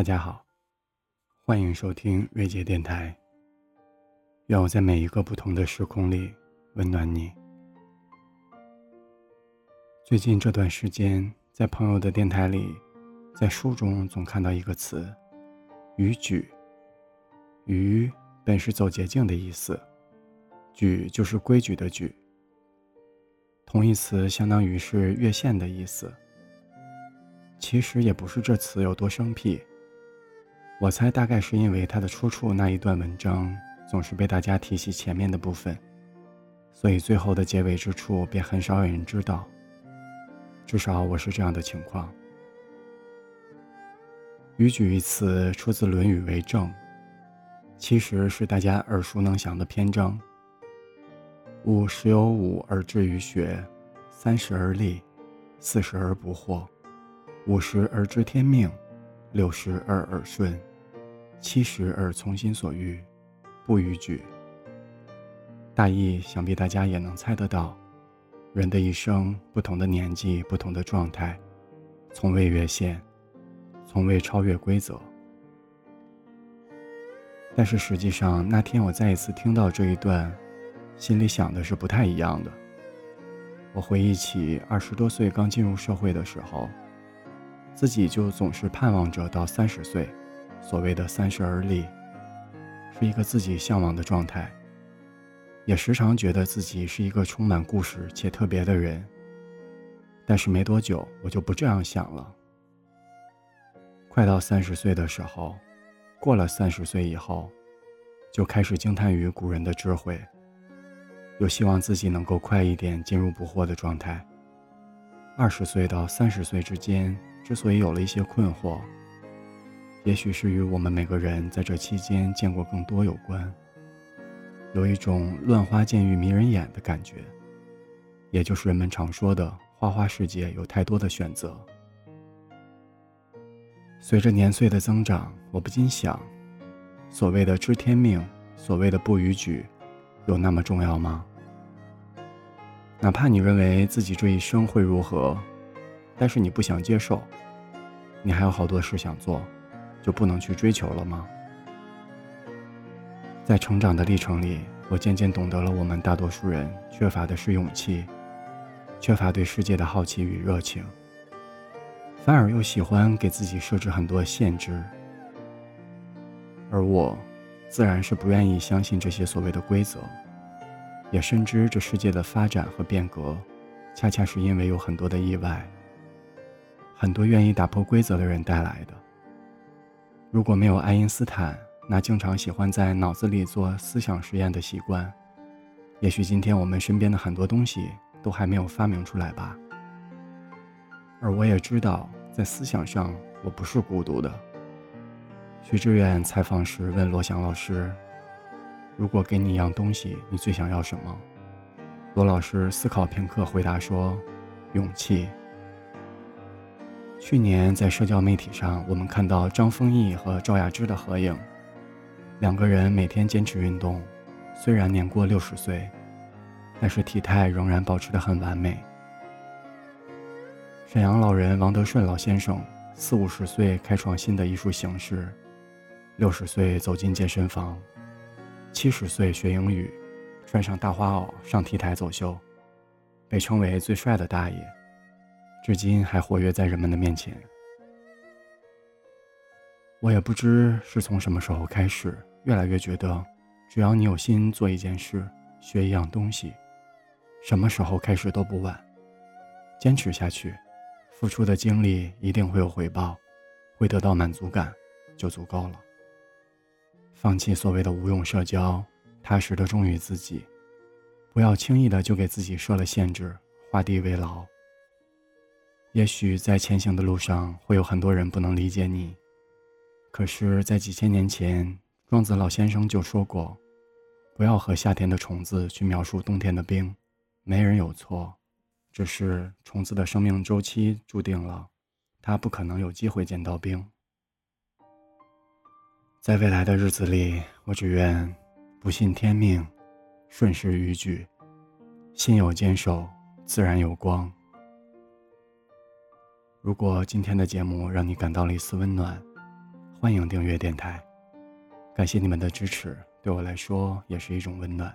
大家好，欢迎收听瑞杰电台。愿我在每一个不同的时空里温暖你。最近这段时间，在朋友的电台里，在书中总看到一个词“逾矩”。逾本是走捷径的意思，矩就是规矩的矩。同义词相当于是越线的意思。其实也不是这词有多生僻，我猜大概是因为它的出处那一段文章总是被大家提起前面的部分，所以最后的结尾之处便很少有人知道。至少我是这样的情况。逾矩一词出自《论语为政》，其实是大家耳熟能详的篇章。吾十有五而志于学，三十而立，四十而不惑，五十而知天命，六十而耳顺，七十而从心所欲，不逾矩。大意想必大家也能猜得到，人的一生，不同的年纪，不同的状态，从未越线，从未超越规则。但是实际上，那天我再一次听到这一段。心里想的是不太一样的。我回忆起二十多岁刚进入社会的时候，自己就总是盼望着到三十岁，所谓的三十而立，是一个自己向往的状态。也时常觉得自己是一个充满故事且特别的人。但是没多久，我就不这样想了。快到三十岁的时候，过了三十岁以后，就开始惊叹于古人的智慧。又希望自己能够快一点进入不惑的状态。二十岁到三十岁之间，之所以有了一些困惑，也许是与我们每个人在这期间见过更多有关。有一种乱花渐欲迷人眼的感觉，也就是人们常说的花花世界有太多的选择。随着年岁的增长，我不禁想：所谓的知天命，所谓的不逾矩，有那么重要吗？哪怕你认为自己这一生会如何，但是你不想接受，你还有好多事想做，就不能去追求了吗？在成长的历程里，我渐渐懂得了，我们大多数人缺乏的是勇气，缺乏对世界的好奇与热情，反而又喜欢给自己设置很多限制。而我，自然是不愿意相信这些所谓的规则。也深知这世界的发展和变革，恰恰是因为有很多的意外，很多愿意打破规则的人带来的。如果没有爱因斯坦那经常喜欢在脑子里做思想实验的习惯，也许今天我们身边的很多东西都还没有发明出来吧。而我也知道，在思想上我不是孤独的。徐志远采访时问罗翔老师。如果给你一样东西，你最想要什么？罗老师思考片刻，回答说：“勇气。”去年在社交媒体上，我们看到张丰毅和赵雅芝的合影，两个人每天坚持运动，虽然年过六十岁，但是体态仍然保持得很完美。沈阳老人王德顺老先生四五十岁开创新的艺术形式，六十岁走进健身房。七十岁学英语，穿上大花袄上 T 台走秀，被称为最帅的大爷，至今还活跃在人们的面前。我也不知是从什么时候开始，越来越觉得，只要你有心做一件事，学一样东西，什么时候开始都不晚。坚持下去，付出的精力一定会有回报，会得到满足感，就足够了。放弃所谓的无用社交，踏实的忠于自己，不要轻易的就给自己设了限制，画地为牢。也许在前行的路上会有很多人不能理解你，可是，在几千年前，庄子老先生就说过：“不要和夏天的虫子去描述冬天的冰，没人有错，只是虫子的生命周期注定了，它不可能有机会见到冰。”在未来的日子里，我只愿不信天命，顺势逾矩，心有坚守，自然有光。如果今天的节目让你感到了一丝温暖，欢迎订阅电台。感谢你们的支持，对我来说也是一种温暖。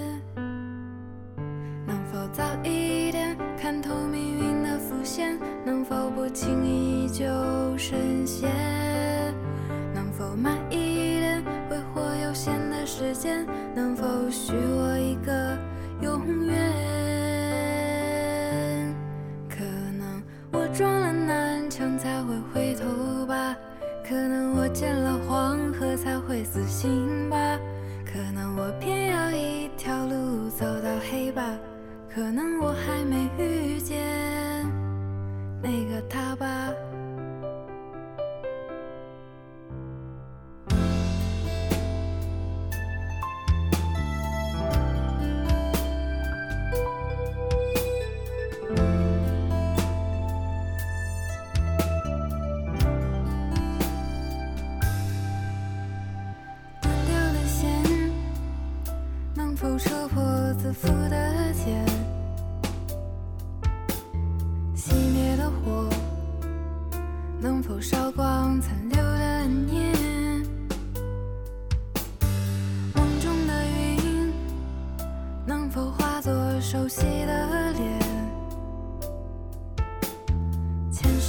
早一点看透命运的伏线，能否不轻易就深陷？能否慢一点挥霍有限的时间？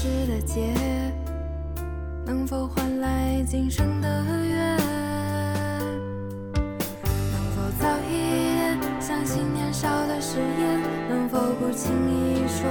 世的劫能否换来今生的缘？能否早一点相信年少的誓言？能否不轻易说